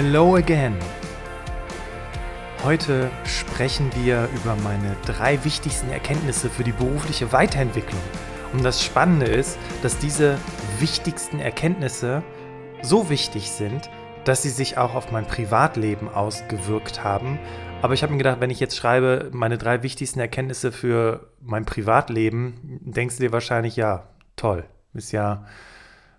Hello again. Heute sprechen wir über meine drei wichtigsten Erkenntnisse für die berufliche Weiterentwicklung. Und das Spannende ist, dass diese wichtigsten Erkenntnisse so wichtig sind, dass sie sich auch auf mein Privatleben ausgewirkt haben. Aber ich habe mir gedacht, wenn ich jetzt schreibe, meine drei wichtigsten Erkenntnisse für mein Privatleben, denkst du dir wahrscheinlich, ja, toll, ist ja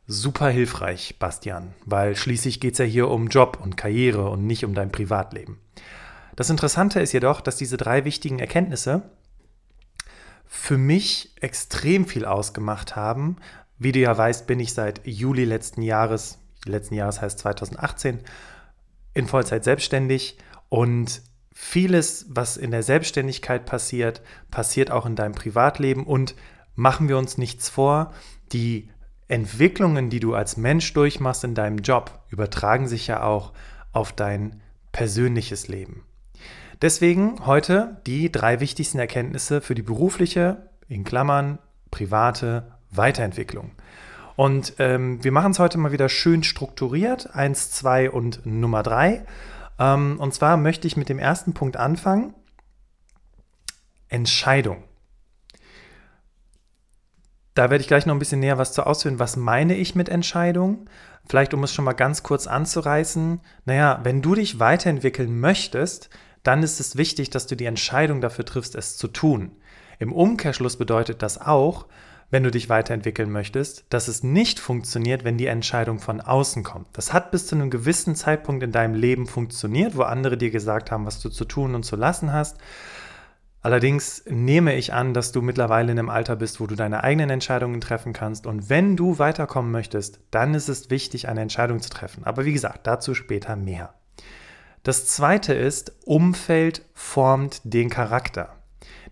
super hilfreich, Bastian, weil schließlich geht es ja hier um Job und Karriere und nicht um dein Privatleben. Das Interessante ist jedoch, dass diese drei wichtigen Erkenntnisse für mich extrem viel ausgemacht haben. Wie du ja weißt, bin ich seit Juli letzten Jahres, letzten Jahres heißt 2018, in Vollzeit selbstständig und vieles, was in der Selbstständigkeit passiert, passiert auch in deinem Privatleben und machen wir uns nichts vor, die Entwicklungen, die du als Mensch durchmachst in deinem Job, übertragen sich ja auch auf dein persönliches Leben. Deswegen heute die drei wichtigsten Erkenntnisse für die berufliche, in Klammern, private Weiterentwicklung. Und ähm, wir machen es heute mal wieder schön strukturiert, eins, zwei und Nummer drei. Ähm, und zwar möchte ich mit dem ersten Punkt anfangen. Entscheidung. Da werde ich gleich noch ein bisschen näher was zu ausführen. Was meine ich mit Entscheidung? Vielleicht, um es schon mal ganz kurz anzureißen. Naja, wenn du dich weiterentwickeln möchtest, dann ist es wichtig, dass du die Entscheidung dafür triffst, es zu tun. Im Umkehrschluss bedeutet das auch, wenn du dich weiterentwickeln möchtest, dass es nicht funktioniert, wenn die Entscheidung von außen kommt. Das hat bis zu einem gewissen Zeitpunkt in deinem Leben funktioniert, wo andere dir gesagt haben, was du zu tun und zu lassen hast. Allerdings nehme ich an, dass du mittlerweile in einem Alter bist, wo du deine eigenen Entscheidungen treffen kannst. Und wenn du weiterkommen möchtest, dann ist es wichtig, eine Entscheidung zu treffen. Aber wie gesagt, dazu später mehr. Das zweite ist, Umfeld formt den Charakter.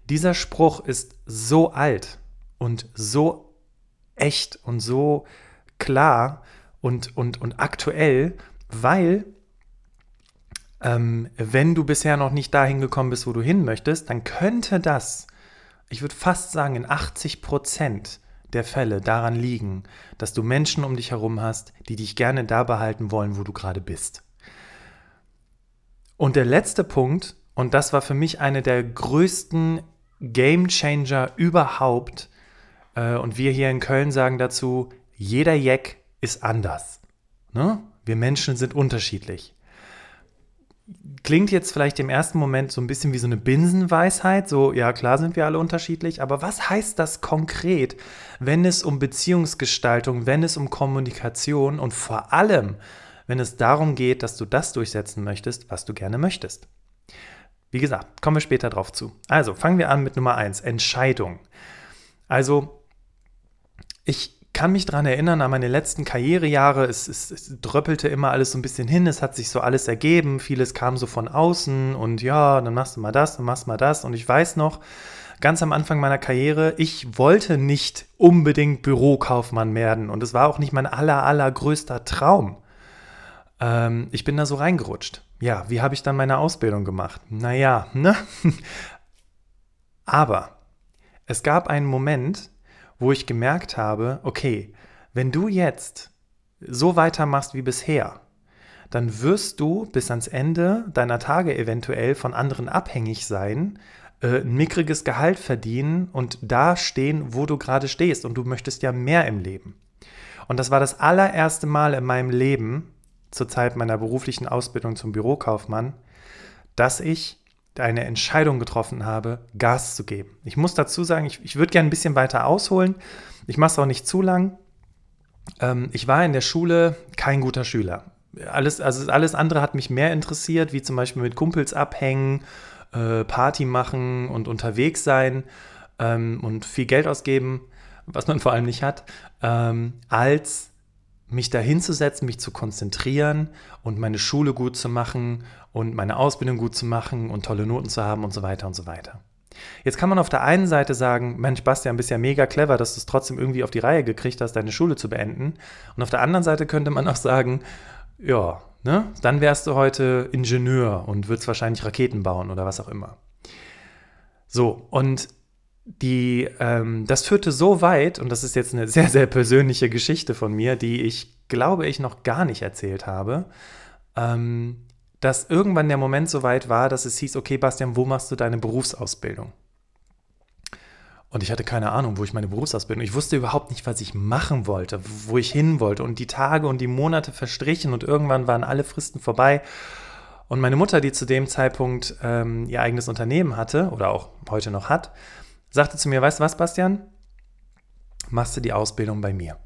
Dieser Spruch ist so alt und so echt und so klar und, und, und aktuell, weil ähm, wenn du bisher noch nicht dahin gekommen bist, wo du hin möchtest, dann könnte das, ich würde fast sagen, in 80 Prozent der Fälle daran liegen, dass du Menschen um dich herum hast, die dich gerne da behalten wollen, wo du gerade bist. Und der letzte Punkt, und das war für mich eine der größten Game Changer überhaupt, äh, und wir hier in Köln sagen dazu, jeder Jack ist anders. Ne? Wir Menschen sind unterschiedlich klingt jetzt vielleicht im ersten Moment so ein bisschen wie so eine Binsenweisheit, so ja klar sind wir alle unterschiedlich, aber was heißt das konkret, wenn es um Beziehungsgestaltung, wenn es um Kommunikation und vor allem, wenn es darum geht, dass du das durchsetzen möchtest, was du gerne möchtest? Wie gesagt, kommen wir später drauf zu. Also fangen wir an mit Nummer eins: Entscheidung. Also ich kann mich daran erinnern, an meine letzten Karrierejahre. Es, es, es, dröppelte immer alles so ein bisschen hin. Es hat sich so alles ergeben. Vieles kam so von außen und ja, dann machst du mal das, dann machst du mal das. Und ich weiß noch, ganz am Anfang meiner Karriere, ich wollte nicht unbedingt Bürokaufmann werden. Und es war auch nicht mein aller, allergrößter Traum. Ähm, ich bin da so reingerutscht. Ja, wie habe ich dann meine Ausbildung gemacht? Naja, ne? Aber es gab einen Moment, wo ich gemerkt habe, okay, wenn du jetzt so weitermachst wie bisher, dann wirst du bis ans Ende deiner Tage eventuell von anderen abhängig sein, äh, ein mickriges Gehalt verdienen und da stehen, wo du gerade stehst. Und du möchtest ja mehr im Leben. Und das war das allererste Mal in meinem Leben, zur Zeit meiner beruflichen Ausbildung zum Bürokaufmann, dass ich eine Entscheidung getroffen habe, Gas zu geben. Ich muss dazu sagen, ich, ich würde gerne ein bisschen weiter ausholen. Ich mache es auch nicht zu lang. Ähm, ich war in der Schule kein guter Schüler. Alles, also alles andere hat mich mehr interessiert, wie zum Beispiel mit Kumpels abhängen, äh, Party machen und unterwegs sein. ähm, und viel Geld ausgeben, was man vor allem nicht hat, ähm, als mich da hinzusetzen, mich zu konzentrieren und meine Schule gut zu machen und meine Ausbildung gut zu machen und tolle Noten zu haben und so weiter und so weiter. Jetzt kann man auf der einen Seite sagen, Mensch, Bastian, bist ja mega clever, dass du es trotzdem irgendwie auf die Reihe gekriegt hast, deine Schule zu beenden. Und auf der anderen Seite könnte man auch sagen, ja, ne, dann wärst du heute Ingenieur und würdest wahrscheinlich Raketen bauen oder was auch immer. So, und die, ähm, das führte so weit, und das ist jetzt eine sehr, sehr persönliche Geschichte von mir, die ich glaube ich noch gar nicht erzählt habe, ähm, dass irgendwann der Moment so weit war, dass es hieß, okay, Bastian, wo machst du deine Berufsausbildung? Und ich hatte keine Ahnung, wo ich meine Berufsausbildung. Ich wusste überhaupt nicht, was ich machen wollte, wo ich hin wollte. Und die Tage und die Monate verstrichen und irgendwann waren alle Fristen vorbei. Und meine Mutter, die zu dem Zeitpunkt ähm, ihr eigenes Unternehmen hatte oder auch heute noch hat, sagte zu mir: Weißt du was, Bastian? Machst du die Ausbildung bei mir?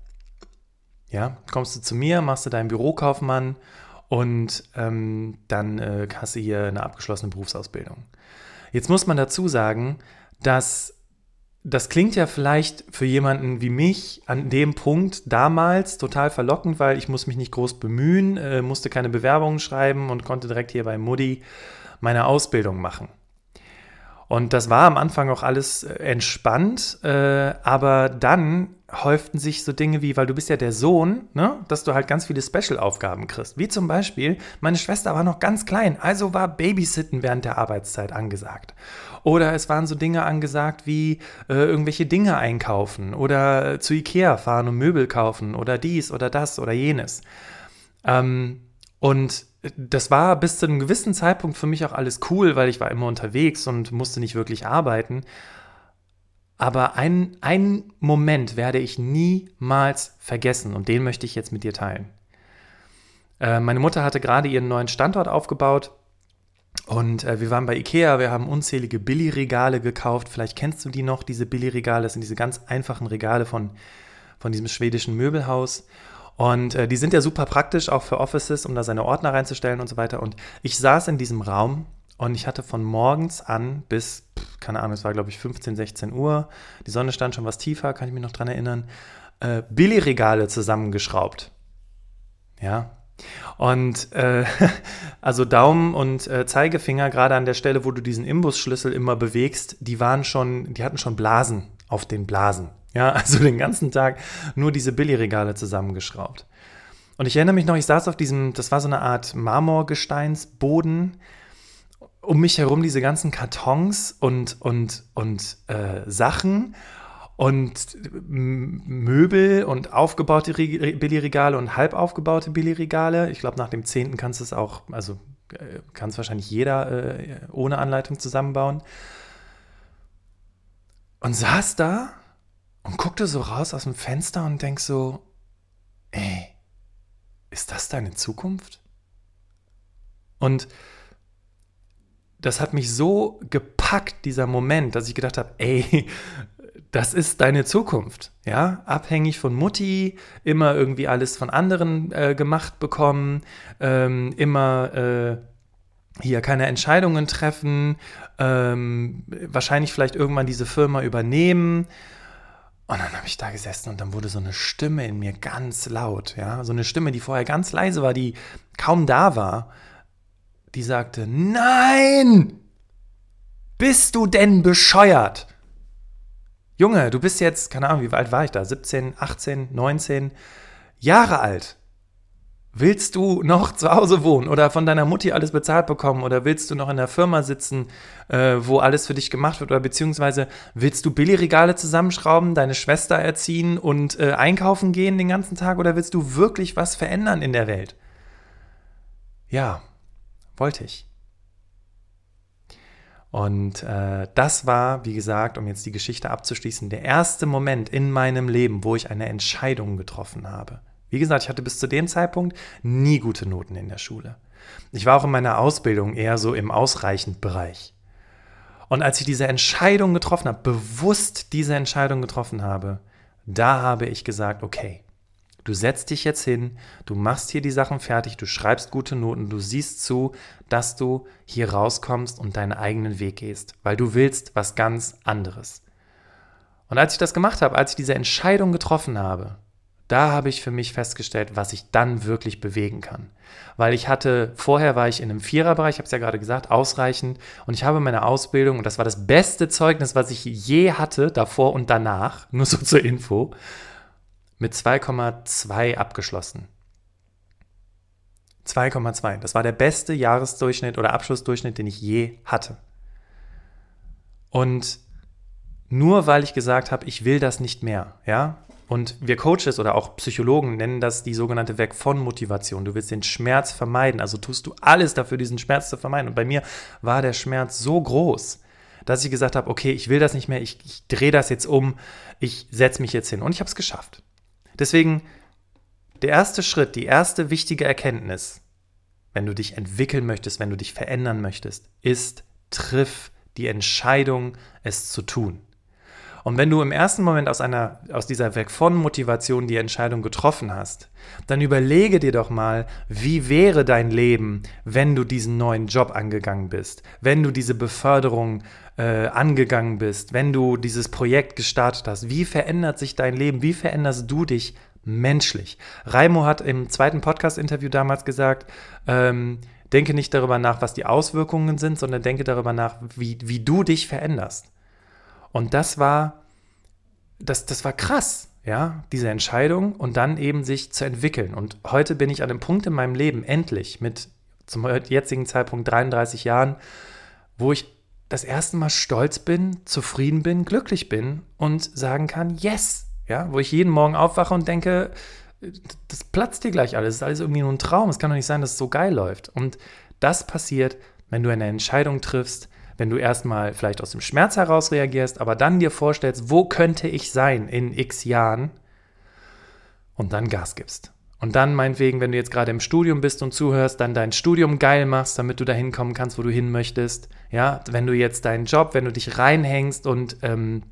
Ja, kommst du zu mir, machst du deinen Bürokaufmann und ähm, dann äh, hast du hier eine abgeschlossene Berufsausbildung. Jetzt muss man dazu sagen, dass das klingt ja vielleicht für jemanden wie mich an dem Punkt damals total verlockend, weil ich muss mich nicht groß bemühen, äh, musste keine Bewerbungen schreiben und konnte direkt hier bei Mutti meine Ausbildung machen. Und das war am Anfang auch alles äh, entspannt, äh, aber dann häuften sich so Dinge wie, weil du bist ja der Sohn, ne, dass du halt ganz viele Special-Aufgaben kriegst. Wie zum Beispiel, meine Schwester war noch ganz klein, also war Babysitten während der Arbeitszeit angesagt. Oder es waren so Dinge angesagt wie äh, irgendwelche Dinge einkaufen oder zu Ikea fahren und Möbel kaufen oder dies oder das oder jenes. Ähm, und das war bis zu einem gewissen Zeitpunkt für mich auch alles cool, weil ich war immer unterwegs und musste nicht wirklich arbeiten. Aber einen, Moment werde ich niemals vergessen und den möchte ich jetzt mit dir teilen. Äh, meine Mutter hatte gerade ihren neuen Standort aufgebaut und äh, wir waren bei Ikea, wir haben unzählige Billy-Regale gekauft. Vielleicht kennst du die noch, diese Billy-Regale. Das sind diese ganz einfachen Regale von, von diesem schwedischen Möbelhaus. Und äh, die sind ja super praktisch, auch für Offices, um da seine Ordner reinzustellen und so weiter. Und ich saß in diesem Raum und ich hatte von morgens an bis, keine Ahnung, es war glaube ich 15, 16 Uhr, die Sonne stand schon was tiefer, kann ich mich noch dran erinnern, äh, Billigregale zusammengeschraubt. Ja. Und äh, also Daumen und äh, Zeigefinger, gerade an der Stelle, wo du diesen Imbusschlüssel immer bewegst, die waren schon, die hatten schon Blasen auf den Blasen. Ja, also den ganzen Tag nur diese Billigregale zusammengeschraubt. Und ich erinnere mich noch, ich saß auf diesem, das war so eine Art Marmorgesteinsboden. Um mich herum diese ganzen Kartons und, und, und äh, Sachen und Möbel und aufgebaute Billigregale und halb aufgebaute Billigregale. Ich glaube, nach dem zehnten kannst du es auch, also äh, kann es wahrscheinlich jeder äh, ohne Anleitung zusammenbauen. Und saß da und guckte so raus aus dem Fenster und denk so, ey, ist das deine Zukunft? Und das hat mich so gepackt, dieser Moment, dass ich gedacht habe, ey, das ist deine Zukunft, ja, abhängig von Mutti, immer irgendwie alles von anderen äh, gemacht bekommen, ähm, immer äh, hier keine Entscheidungen treffen, ähm, wahrscheinlich vielleicht irgendwann diese Firma übernehmen und dann habe ich da gesessen und dann wurde so eine Stimme in mir ganz laut, ja, so eine Stimme, die vorher ganz leise war, die kaum da war, die sagte, nein, bist du denn bescheuert? Junge, du bist jetzt, keine Ahnung, wie alt war ich da, 17, 18, 19 Jahre alt. Willst du noch zu Hause wohnen oder von deiner Mutti alles bezahlt bekommen oder willst du noch in der Firma sitzen, äh, wo alles für dich gemacht wird oder beziehungsweise willst du Billigregale zusammenschrauben, deine Schwester erziehen und äh, einkaufen gehen den ganzen Tag oder willst du wirklich was verändern in der Welt? Ja, wollte ich. Und äh, das war, wie gesagt, um jetzt die Geschichte abzuschließen, der erste Moment in meinem Leben, wo ich eine Entscheidung getroffen habe. Wie gesagt, ich hatte bis zu dem Zeitpunkt nie gute Noten in der Schule. Ich war auch in meiner Ausbildung eher so im ausreichend Bereich. Und als ich diese Entscheidung getroffen habe, bewusst diese Entscheidung getroffen habe, da habe ich gesagt, okay, du setzt dich jetzt hin, du machst hier die Sachen fertig, du schreibst gute Noten, du siehst zu, dass du hier rauskommst und deinen eigenen Weg gehst, weil du willst was ganz anderes. Und als ich das gemacht habe, als ich diese Entscheidung getroffen habe, da habe ich für mich festgestellt, was ich dann wirklich bewegen kann. Weil ich hatte, vorher war ich in einem Viererbereich, ich habe es ja gerade gesagt, ausreichend. Und ich habe meine Ausbildung, und das war das beste Zeugnis, was ich je hatte, davor und danach, nur so zur Info, mit 2,2 abgeschlossen. 2,2. Das war der beste Jahresdurchschnitt oder Abschlussdurchschnitt, den ich je hatte. Und nur weil ich gesagt habe, ich will das nicht mehr, ja, und wir Coaches oder auch Psychologen nennen das die sogenannte Weg von Motivation. Du willst den Schmerz vermeiden, also tust du alles dafür, diesen Schmerz zu vermeiden. Und bei mir war der Schmerz so groß, dass ich gesagt habe, okay, ich will das nicht mehr, ich, ich drehe das jetzt um, ich setze mich jetzt hin. Und ich habe es geschafft. Deswegen, der erste Schritt, die erste wichtige Erkenntnis, wenn du dich entwickeln möchtest, wenn du dich verändern möchtest, ist, triff die Entscheidung, es zu tun. Und wenn du im ersten Moment aus, einer, aus dieser Weg von Motivation die Entscheidung getroffen hast, dann überlege dir doch mal, wie wäre dein Leben, wenn du diesen neuen Job angegangen bist, wenn du diese Beförderung äh, angegangen bist, wenn du dieses Projekt gestartet hast. Wie verändert sich dein Leben? Wie veränderst du dich menschlich? Raimo hat im zweiten Podcast-Interview damals gesagt, ähm, denke nicht darüber nach, was die Auswirkungen sind, sondern denke darüber nach, wie, wie du dich veränderst. Und das war, das, das war krass, ja, diese Entscheidung und dann eben sich zu entwickeln. Und heute bin ich an einem Punkt in meinem Leben, endlich, mit zum jetzigen Zeitpunkt 33 Jahren, wo ich das erste Mal stolz bin, zufrieden bin, glücklich bin und sagen kann, yes, ja, wo ich jeden Morgen aufwache und denke, das platzt dir gleich alles, es ist alles irgendwie nur ein Traum, es kann doch nicht sein, dass es so geil läuft. Und das passiert, wenn du eine Entscheidung triffst, wenn du erstmal vielleicht aus dem Schmerz heraus reagierst, aber dann dir vorstellst, wo könnte ich sein in x Jahren und dann Gas gibst. Und dann meinetwegen, wenn du jetzt gerade im Studium bist und zuhörst, dann dein Studium geil machst, damit du dahin kommen kannst, wo du hin möchtest. Ja, wenn du jetzt deinen Job, wenn du dich reinhängst und ähm,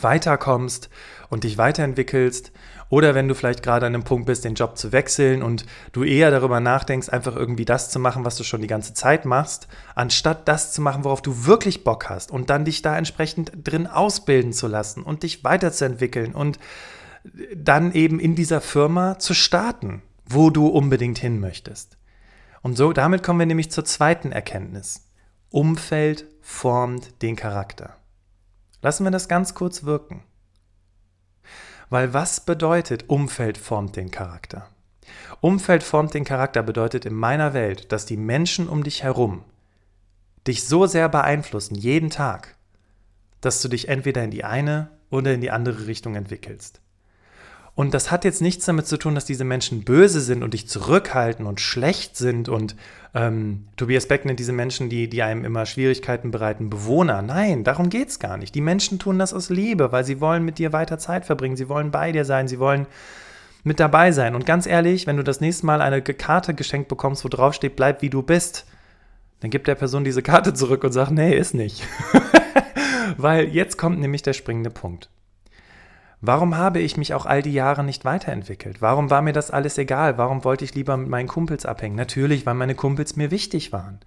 weiterkommst und dich weiterentwickelst oder wenn du vielleicht gerade an einem Punkt bist, den Job zu wechseln und du eher darüber nachdenkst, einfach irgendwie das zu machen, was du schon die ganze Zeit machst, anstatt das zu machen, worauf du wirklich Bock hast und dann dich da entsprechend drin ausbilden zu lassen und dich weiterzuentwickeln und dann eben in dieser Firma zu starten, wo du unbedingt hin möchtest. Und so, damit kommen wir nämlich zur zweiten Erkenntnis. Umfeld formt den Charakter. Lassen wir das ganz kurz wirken. Weil was bedeutet Umfeld formt den Charakter? Umfeld formt den Charakter bedeutet in meiner Welt, dass die Menschen um dich herum dich so sehr beeinflussen, jeden Tag, dass du dich entweder in die eine oder in die andere Richtung entwickelst. Und das hat jetzt nichts damit zu tun, dass diese Menschen böse sind und dich zurückhalten und schlecht sind. Und ähm, Tobias Beck nennt diese Menschen, die, die einem immer Schwierigkeiten bereiten, Bewohner. Nein, darum geht es gar nicht. Die Menschen tun das aus Liebe, weil sie wollen mit dir weiter Zeit verbringen. Sie wollen bei dir sein. Sie wollen mit dabei sein. Und ganz ehrlich, wenn du das nächste Mal eine Karte geschenkt bekommst, wo drauf steht, bleib wie du bist, dann gibt der Person diese Karte zurück und sagt, nee, ist nicht. weil jetzt kommt nämlich der springende Punkt. Warum habe ich mich auch all die Jahre nicht weiterentwickelt? Warum war mir das alles egal? Warum wollte ich lieber mit meinen Kumpels abhängen? Natürlich, weil meine Kumpels mir wichtig waren.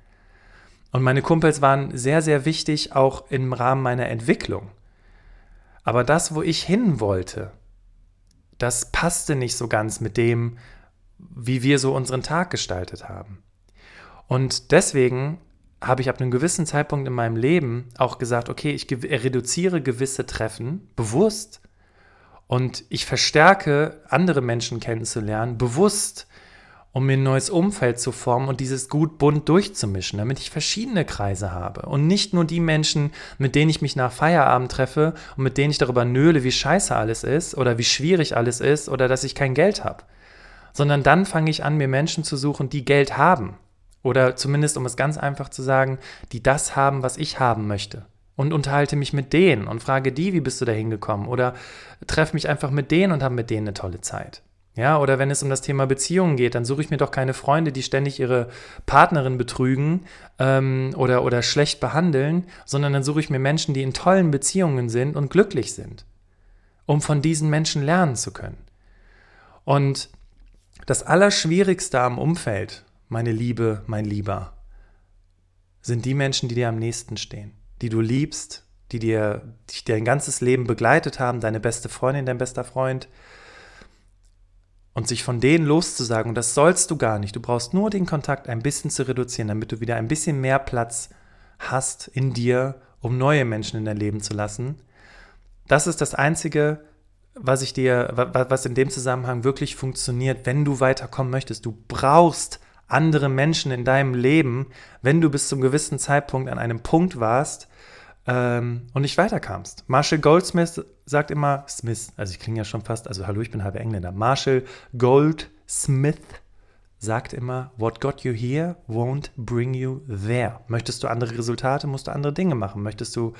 Und meine Kumpels waren sehr, sehr wichtig auch im Rahmen meiner Entwicklung. Aber das, wo ich hin wollte, das passte nicht so ganz mit dem, wie wir so unseren Tag gestaltet haben. Und deswegen habe ich ab einem gewissen Zeitpunkt in meinem Leben auch gesagt, okay, ich reduziere gewisse Treffen bewusst und ich verstärke, andere Menschen kennenzulernen, bewusst, um mir ein neues Umfeld zu formen und dieses gut bunt durchzumischen, damit ich verschiedene Kreise habe. Und nicht nur die Menschen, mit denen ich mich nach Feierabend treffe und mit denen ich darüber nöle, wie scheiße alles ist oder wie schwierig alles ist oder dass ich kein Geld habe. Sondern dann fange ich an, mir Menschen zu suchen, die Geld haben. Oder zumindest, um es ganz einfach zu sagen, die das haben, was ich haben möchte und unterhalte mich mit denen und frage die, wie bist du da hingekommen? Oder treffe mich einfach mit denen und habe mit denen eine tolle Zeit. Ja, oder wenn es um das Thema Beziehungen geht, dann suche ich mir doch keine Freunde, die ständig ihre Partnerin betrügen ähm, oder, oder schlecht behandeln, sondern dann suche ich mir Menschen, die in tollen Beziehungen sind und glücklich sind, um von diesen Menschen lernen zu können. Und das Allerschwierigste am Umfeld, meine Liebe, mein Lieber, sind die Menschen, die dir am nächsten stehen die du liebst die dir dich dein ganzes Leben begleitet haben, deine beste Freundin, dein bester Freund, und sich von denen loszusagen, und das sollst du gar nicht. Du brauchst nur den Kontakt ein bisschen zu reduzieren, damit du wieder ein bisschen mehr Platz hast in dir, um neue Menschen in dein Leben zu lassen. Das ist das Einzige, was ich dir, was in dem Zusammenhang wirklich funktioniert, wenn du weiterkommen möchtest. Du brauchst andere Menschen in deinem Leben, wenn du bis zum gewissen Zeitpunkt an einem Punkt warst, ähm, und nicht weiterkamst. Marshall Goldsmith sagt immer, Smith, also ich klinge ja schon fast, also hallo, ich bin halber Engländer. Marshall Goldsmith sagt immer, what got you here won't bring you there. Möchtest du andere Resultate, musst du andere Dinge machen. Möchtest du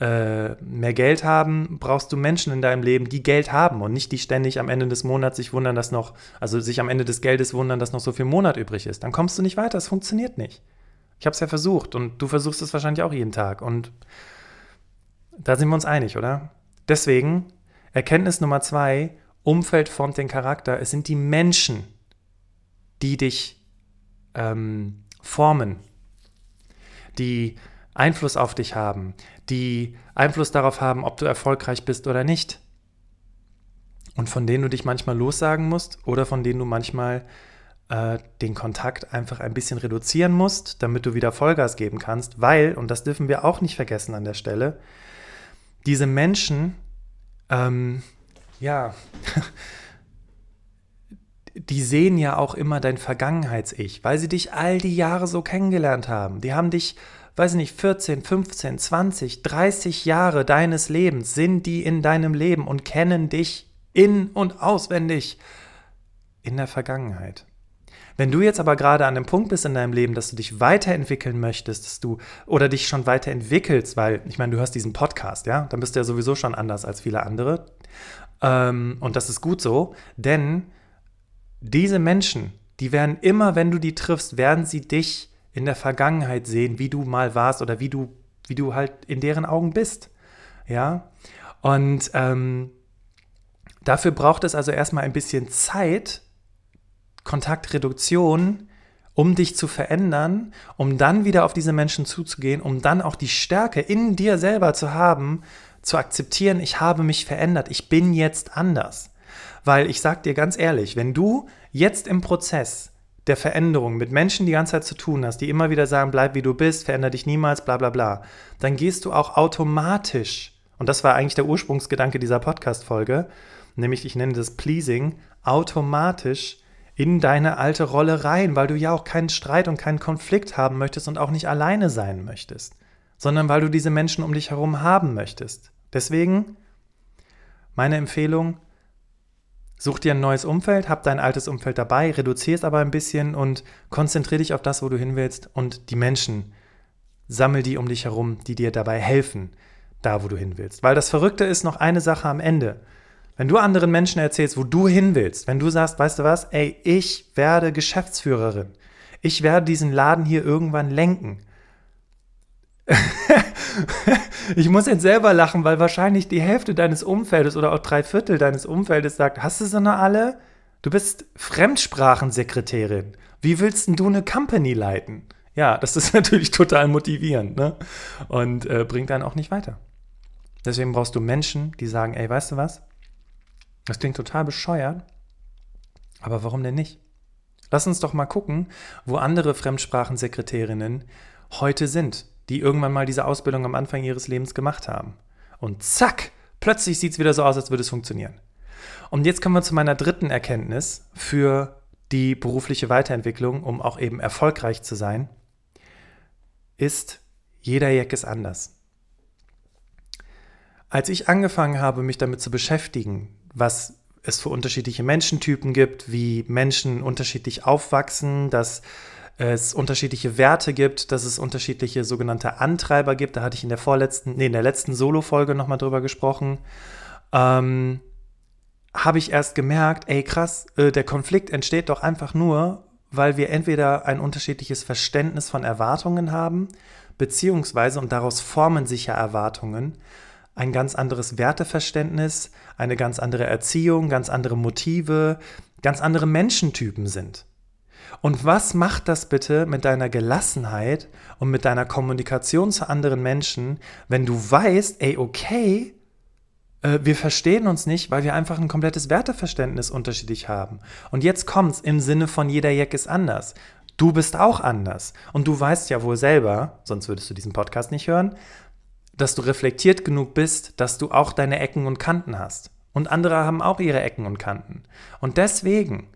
äh, mehr Geld haben, brauchst du Menschen in deinem Leben, die Geld haben und nicht die ständig am Ende des Monats sich wundern, dass noch, also sich am Ende des Geldes wundern, dass noch so viel Monat übrig ist. Dann kommst du nicht weiter, es funktioniert nicht. Ich habe es ja versucht und du versuchst es wahrscheinlich auch jeden Tag. Und da sind wir uns einig, oder? Deswegen, Erkenntnis Nummer zwei, Umfeld formt den Charakter. Es sind die Menschen, die dich ähm, formen, die Einfluss auf dich haben, die Einfluss darauf haben, ob du erfolgreich bist oder nicht. Und von denen du dich manchmal lossagen musst oder von denen du manchmal äh, den Kontakt einfach ein bisschen reduzieren musst, damit du wieder Vollgas geben kannst, weil, und das dürfen wir auch nicht vergessen an der Stelle, diese Menschen, ähm, ja, die sehen ja auch immer dein Vergangenheits-Ich, weil sie dich all die Jahre so kennengelernt haben. Die haben dich, weiß ich nicht, 14, 15, 20, 30 Jahre deines Lebens sind die in deinem Leben und kennen dich in und auswendig in der Vergangenheit. Wenn du jetzt aber gerade an dem Punkt bist in deinem Leben, dass du dich weiterentwickeln möchtest, dass du oder dich schon weiterentwickelst, weil ich meine, du hörst diesen Podcast, ja, dann bist du ja sowieso schon anders als viele andere. Ähm, und das ist gut so, denn diese Menschen, die werden immer, wenn du die triffst, werden sie dich in der Vergangenheit sehen, wie du mal warst oder wie du, wie du halt in deren Augen bist. Ja. Und ähm, dafür braucht es also erstmal ein bisschen Zeit, Kontaktreduktion, um dich zu verändern, um dann wieder auf diese Menschen zuzugehen, um dann auch die Stärke in dir selber zu haben, zu akzeptieren, ich habe mich verändert, ich bin jetzt anders. Weil ich sag dir ganz ehrlich, wenn du jetzt im Prozess der Veränderung mit Menschen die ganze Zeit zu tun hast, die immer wieder sagen, bleib wie du bist, veränder dich niemals, bla bla bla, dann gehst du auch automatisch, und das war eigentlich der Ursprungsgedanke dieser Podcast-Folge, nämlich ich nenne das Pleasing, automatisch in deine alte Rolle rein, weil du ja auch keinen Streit und keinen Konflikt haben möchtest und auch nicht alleine sein möchtest, sondern weil du diese Menschen um dich herum haben möchtest. Deswegen meine Empfehlung, such dir ein neues Umfeld, hab dein altes Umfeld dabei, reduziere es aber ein bisschen und konzentriere dich auf das, wo du hin willst und die Menschen, sammel die um dich herum, die dir dabei helfen, da wo du hin willst. Weil das Verrückte ist noch eine Sache am Ende. Wenn du anderen Menschen erzählst, wo du hin willst, wenn du sagst, weißt du was, ey, ich werde Geschäftsführerin, ich werde diesen Laden hier irgendwann lenken. ich muss jetzt selber lachen, weil wahrscheinlich die Hälfte deines Umfeldes oder auch drei Viertel deines Umfeldes sagt, hast du so eine alle? Du bist Fremdsprachensekretärin. Wie willst denn du eine Company leiten? Ja, das ist natürlich total motivierend ne? und äh, bringt dann auch nicht weiter. Deswegen brauchst du Menschen, die sagen, ey, weißt du was? Das klingt total bescheuert, aber warum denn nicht? Lass uns doch mal gucken, wo andere Fremdsprachensekretärinnen heute sind, die irgendwann mal diese Ausbildung am Anfang ihres Lebens gemacht haben. Und zack, plötzlich sieht es wieder so aus, als würde es funktionieren. Und jetzt kommen wir zu meiner dritten Erkenntnis für die berufliche Weiterentwicklung, um auch eben erfolgreich zu sein, ist, jeder Jack ist anders. Als ich angefangen habe, mich damit zu beschäftigen, was es für unterschiedliche Menschentypen gibt, wie Menschen unterschiedlich aufwachsen, dass es unterschiedliche Werte gibt, dass es unterschiedliche sogenannte Antreiber gibt. Da hatte ich in der vorletzten, nee, in der letzten Solo-Folge nochmal drüber gesprochen. Ähm, habe ich erst gemerkt, ey krass, äh, der Konflikt entsteht doch einfach nur, weil wir entweder ein unterschiedliches Verständnis von Erwartungen haben, beziehungsweise, und daraus formen sich ja Erwartungen, ein ganz anderes Werteverständnis, eine ganz andere Erziehung, ganz andere Motive, ganz andere Menschentypen sind. Und was macht das bitte mit deiner Gelassenheit und mit deiner Kommunikation zu anderen Menschen, wenn du weißt, ey, okay, äh, wir verstehen uns nicht, weil wir einfach ein komplettes Werteverständnis unterschiedlich haben. Und jetzt kommt's im Sinne von jeder Jack ist anders. Du bist auch anders. Und du weißt ja wohl selber, sonst würdest du diesen Podcast nicht hören, dass du reflektiert genug bist, dass du auch deine Ecken und Kanten hast. Und andere haben auch ihre Ecken und Kanten. Und deswegen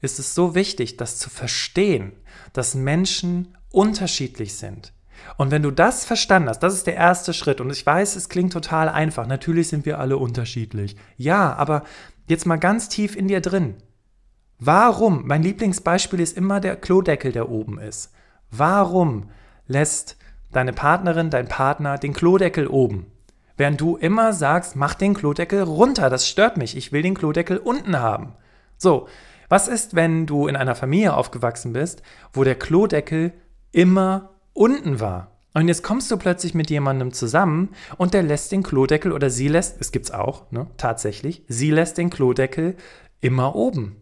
ist es so wichtig, das zu verstehen, dass Menschen unterschiedlich sind. Und wenn du das verstanden hast, das ist der erste Schritt. Und ich weiß, es klingt total einfach. Natürlich sind wir alle unterschiedlich. Ja, aber jetzt mal ganz tief in dir drin. Warum? Mein Lieblingsbeispiel ist immer der Klodeckel, der oben ist. Warum lässt deine Partnerin, dein Partner den Klodeckel oben? Während du immer sagst, mach den Klodeckel runter, das stört mich, ich will den Klodeckel unten haben. So, was ist, wenn du in einer Familie aufgewachsen bist, wo der Klodeckel immer unten war? Und jetzt kommst du plötzlich mit jemandem zusammen und der lässt den Klodeckel oder sie lässt, es gibt's auch, ne, tatsächlich, sie lässt den Klodeckel immer oben.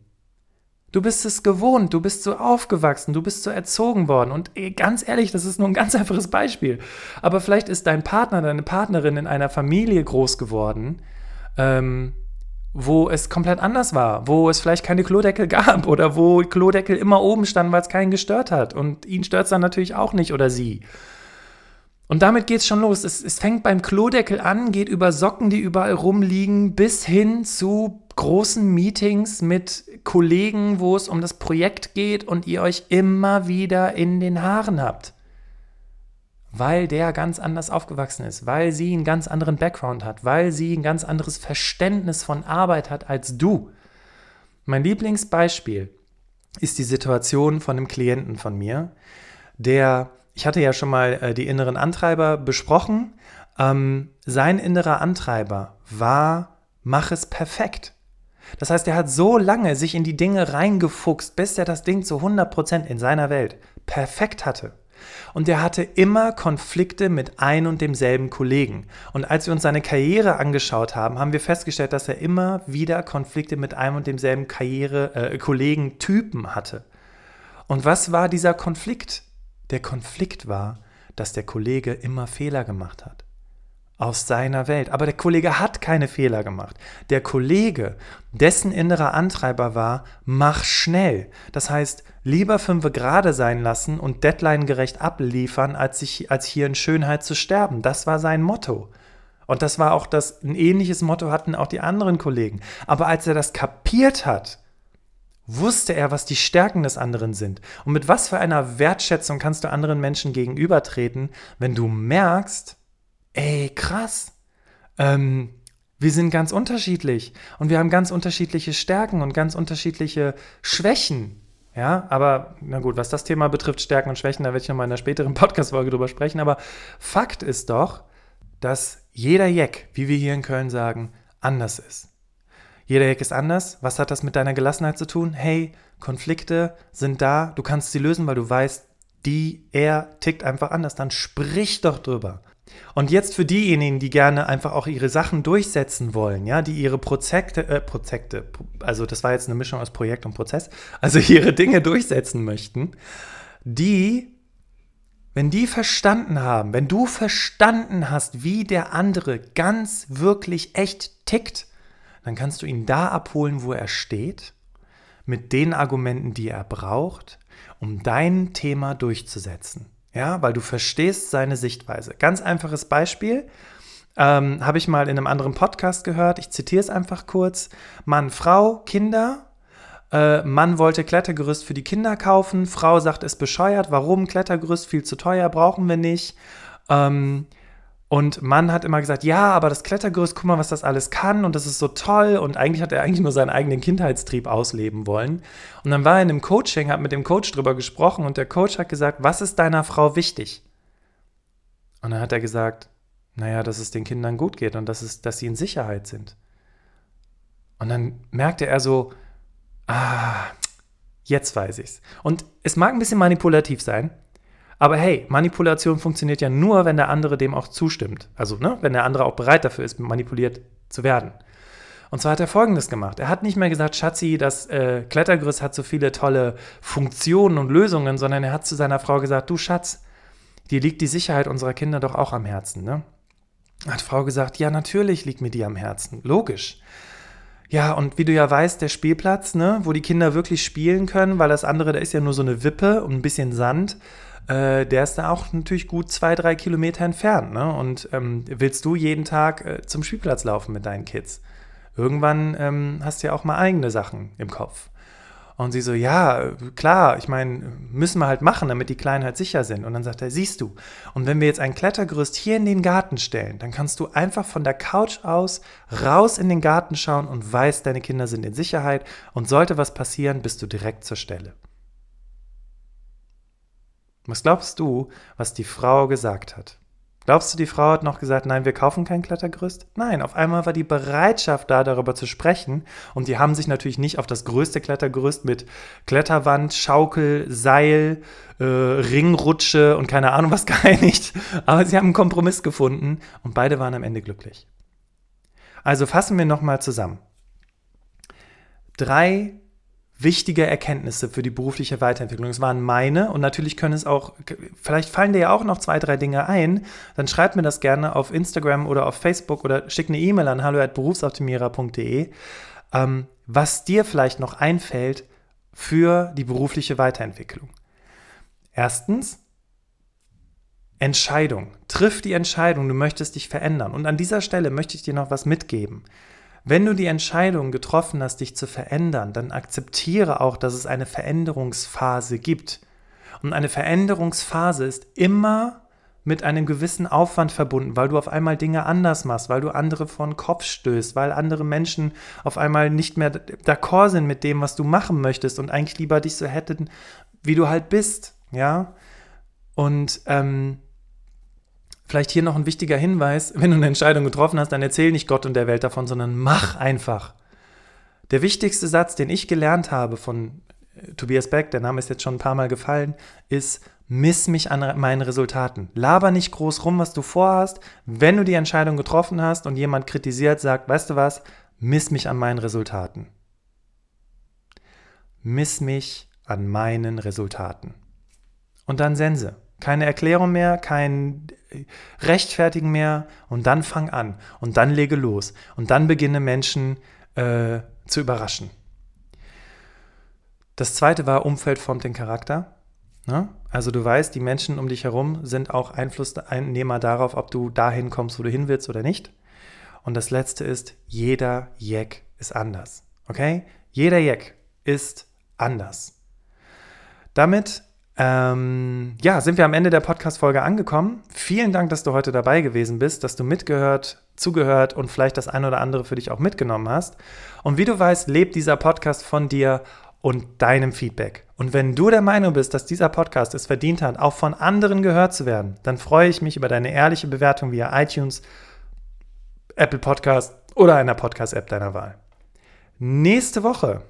Du bist es gewohnt, du bist so aufgewachsen, du bist so erzogen worden. Und ganz ehrlich, das ist nur ein ganz einfaches Beispiel. Aber vielleicht ist dein Partner, deine Partnerin in einer Familie groß geworden, ähm, wo es komplett anders war, wo es vielleicht keine Klodeckel gab oder wo Klodeckel immer oben standen, weil es keinen gestört hat. Und ihn stört es dann natürlich auch nicht oder sie. Und damit geht es schon los. Es, es fängt beim Klodeckel an, geht über Socken, die überall rumliegen, bis hin zu großen Meetings mit Kollegen, wo es um das Projekt geht und ihr euch immer wieder in den Haaren habt weil der ganz anders aufgewachsen ist, weil sie einen ganz anderen Background hat, weil sie ein ganz anderes Verständnis von Arbeit hat als du. Mein Lieblingsbeispiel ist die Situation von einem Klienten von mir, der, ich hatte ja schon mal äh, die inneren Antreiber besprochen, ähm, sein innerer Antreiber war, mach es perfekt. Das heißt, er hat so lange sich in die Dinge reingefuchst, bis er das Ding zu 100% in seiner Welt perfekt hatte. Und er hatte immer Konflikte mit ein und demselben Kollegen. Und als wir uns seine Karriere angeschaut haben, haben wir festgestellt, dass er immer wieder Konflikte mit einem und demselben Karriere, äh, Kollegen-Typen hatte. Und was war dieser Konflikt? Der Konflikt war, dass der Kollege immer Fehler gemacht hat aus seiner Welt. Aber der Kollege hat keine Fehler gemacht. Der Kollege, dessen innerer Antreiber war, mach schnell. Das heißt, lieber fünf gerade sein lassen und deadline-gerecht abliefern, als, sich, als hier in Schönheit zu sterben. Das war sein Motto. Und das war auch das, ein ähnliches Motto hatten auch die anderen Kollegen. Aber als er das kapiert hat, wusste er, was die Stärken des anderen sind. Und mit was für einer Wertschätzung kannst du anderen Menschen gegenübertreten, wenn du merkst, ey, krass. Ähm, wir sind ganz unterschiedlich und wir haben ganz unterschiedliche Stärken und ganz unterschiedliche Schwächen. Ja, aber na gut, was das Thema betrifft, Stärken und Schwächen, da werde ich nochmal in einer späteren Podcast-Folge drüber sprechen. Aber Fakt ist doch, dass jeder Jack, wie wir hier in Köln sagen, anders ist. Jeder Jack ist anders. Was hat das mit deiner Gelassenheit zu tun? Hey, Konflikte sind da, du kannst sie lösen, weil du weißt, die, er tickt einfach anders. Dann sprich doch drüber. Und jetzt für diejenigen, die gerne einfach auch ihre Sachen durchsetzen wollen, ja, die ihre Prozekte, äh, Prozekte, also das war jetzt eine Mischung aus Projekt und Prozess, also ihre Dinge durchsetzen möchten, die, wenn die verstanden haben, wenn du verstanden hast, wie der andere ganz wirklich echt tickt, dann kannst du ihn da abholen, wo er steht, mit den Argumenten, die er braucht, um dein Thema durchzusetzen. Ja, weil du verstehst seine Sichtweise. Ganz einfaches Beispiel. Ähm, Habe ich mal in einem anderen Podcast gehört. Ich zitiere es einfach kurz. Mann, Frau, Kinder. Äh, Mann wollte Klettergerüst für die Kinder kaufen. Frau sagt, es bescheuert. Warum? Klettergerüst viel zu teuer, brauchen wir nicht. Ähm, und Mann hat immer gesagt, ja, aber das Klettergerüst, guck mal, was das alles kann und das ist so toll. Und eigentlich hat er eigentlich nur seinen eigenen Kindheitstrieb ausleben wollen. Und dann war er in einem Coaching, hat mit dem Coach drüber gesprochen und der Coach hat gesagt, was ist deiner Frau wichtig? Und dann hat er gesagt, naja, dass es den Kindern gut geht und dass, es, dass sie in Sicherheit sind. Und dann merkte er so, ah, jetzt weiß ich's. Und es mag ein bisschen manipulativ sein, aber hey, Manipulation funktioniert ja nur, wenn der andere dem auch zustimmt. Also, ne, wenn der andere auch bereit dafür ist, manipuliert zu werden. Und zwar hat er folgendes gemacht. Er hat nicht mehr gesagt, Schatzi, das äh, Klettergerüst hat so viele tolle Funktionen und Lösungen, sondern er hat zu seiner Frau gesagt, du Schatz, dir liegt die Sicherheit unserer Kinder doch auch am Herzen, ne? Hat Frau gesagt, ja, natürlich liegt mir die am Herzen. Logisch. Ja, und wie du ja weißt, der Spielplatz, ne, wo die Kinder wirklich spielen können, weil das andere, da ist ja nur so eine Wippe und ein bisschen Sand, äh, der ist da auch natürlich gut zwei, drei Kilometer entfernt. Ne? Und ähm, willst du jeden Tag äh, zum Spielplatz laufen mit deinen Kids? Irgendwann ähm, hast du ja auch mal eigene Sachen im Kopf. Und sie so, ja, klar, ich meine, müssen wir halt machen, damit die Kleinen halt sicher sind. Und dann sagt er, siehst du, und wenn wir jetzt ein Klettergerüst hier in den Garten stellen, dann kannst du einfach von der Couch aus raus in den Garten schauen und weißt, deine Kinder sind in Sicherheit. Und sollte was passieren, bist du direkt zur Stelle. Was glaubst du, was die Frau gesagt hat? Glaubst du, die Frau hat noch gesagt, nein, wir kaufen kein Klettergerüst? Nein, auf einmal war die Bereitschaft da, darüber zu sprechen. Und die haben sich natürlich nicht auf das größte Klettergerüst mit Kletterwand, Schaukel, Seil, äh, Ringrutsche und keine Ahnung was geeinigt. Aber sie haben einen Kompromiss gefunden und beide waren am Ende glücklich. Also fassen wir nochmal zusammen. Drei wichtige Erkenntnisse für die berufliche Weiterentwicklung. Es waren meine und natürlich können es auch, vielleicht fallen dir ja auch noch zwei, drei Dinge ein, dann schreib mir das gerne auf Instagram oder auf Facebook oder schick eine E-Mail an hallo@berufsoptimierer.de, ähm, was dir vielleicht noch einfällt für die berufliche Weiterentwicklung. Erstens, Entscheidung. Triff die Entscheidung, du möchtest dich verändern. Und an dieser Stelle möchte ich dir noch was mitgeben. Wenn du die Entscheidung getroffen hast, dich zu verändern, dann akzeptiere auch, dass es eine Veränderungsphase gibt. Und eine Veränderungsphase ist immer mit einem gewissen Aufwand verbunden, weil du auf einmal Dinge anders machst, weil du andere vor den Kopf stößt, weil andere Menschen auf einmal nicht mehr d'accord sind mit dem, was du machen möchtest und eigentlich lieber dich so hätten, wie du halt bist, ja. Und ähm, Vielleicht hier noch ein wichtiger Hinweis, wenn du eine Entscheidung getroffen hast, dann erzähl nicht Gott und der Welt davon, sondern mach einfach. Der wichtigste Satz, den ich gelernt habe von äh, Tobias Beck, der Name ist jetzt schon ein paar Mal gefallen, ist, miss mich an meinen Resultaten. Laber nicht groß rum, was du vorhast. Wenn du die Entscheidung getroffen hast und jemand kritisiert, sagt, weißt du was, miss mich an meinen Resultaten. Miss mich an meinen Resultaten. Und dann Sense. Keine Erklärung mehr, kein Rechtfertigen mehr und dann fang an und dann lege los und dann beginne Menschen äh, zu überraschen. Das zweite war, Umfeld formt den Charakter. Ne? Also du weißt, die Menschen um dich herum sind auch Einflusseinnehmer darauf, ob du dahin kommst, wo du hin willst oder nicht. Und das letzte ist, jeder Jack ist anders. Okay? Jeder Jack ist anders. Damit ähm, ja, sind wir am Ende der Podcast-Folge angekommen. Vielen Dank, dass du heute dabei gewesen bist, dass du mitgehört, zugehört und vielleicht das eine oder andere für dich auch mitgenommen hast. Und wie du weißt, lebt dieser Podcast von dir und deinem Feedback. Und wenn du der Meinung bist, dass dieser Podcast es verdient hat, auch von anderen gehört zu werden, dann freue ich mich über deine ehrliche Bewertung via iTunes, Apple Podcast oder einer Podcast-App deiner Wahl. Nächste Woche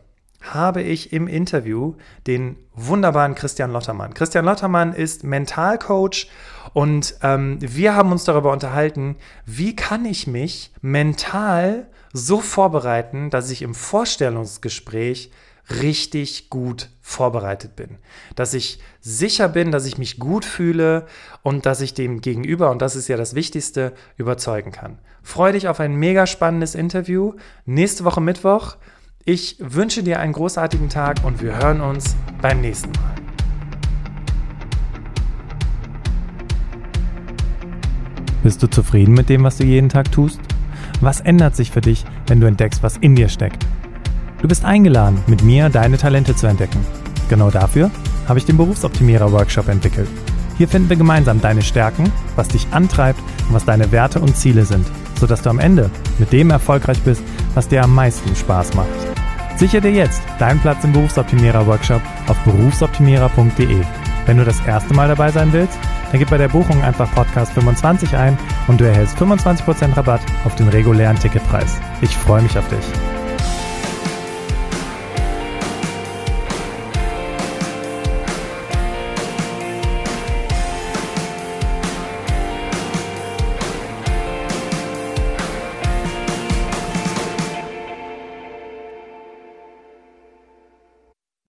habe ich im Interview den wunderbaren Christian Lottermann. Christian Lottermann ist Mentalcoach und ähm, wir haben uns darüber unterhalten, wie kann ich mich mental so vorbereiten, dass ich im Vorstellungsgespräch richtig gut vorbereitet bin. Dass ich sicher bin, dass ich mich gut fühle und dass ich dem Gegenüber, und das ist ja das Wichtigste, überzeugen kann. Freue dich auf ein mega spannendes Interview. Nächste Woche Mittwoch. Ich wünsche dir einen großartigen Tag und wir hören uns beim nächsten Mal. Bist du zufrieden mit dem, was du jeden Tag tust? Was ändert sich für dich, wenn du entdeckst, was in dir steckt? Du bist eingeladen, mit mir deine Talente zu entdecken. Genau dafür habe ich den Berufsoptimierer Workshop entwickelt. Hier finden wir gemeinsam deine Stärken, was dich antreibt und was deine Werte und Ziele sind, sodass du am Ende mit dem erfolgreich bist, was dir am meisten Spaß macht. Sichere dir jetzt deinen Platz im Berufsoptimierer Workshop auf berufsoptimierer.de. Wenn du das erste Mal dabei sein willst, dann gib bei der Buchung einfach Podcast 25 ein und du erhältst 25% Rabatt auf den regulären Ticketpreis. Ich freue mich auf dich.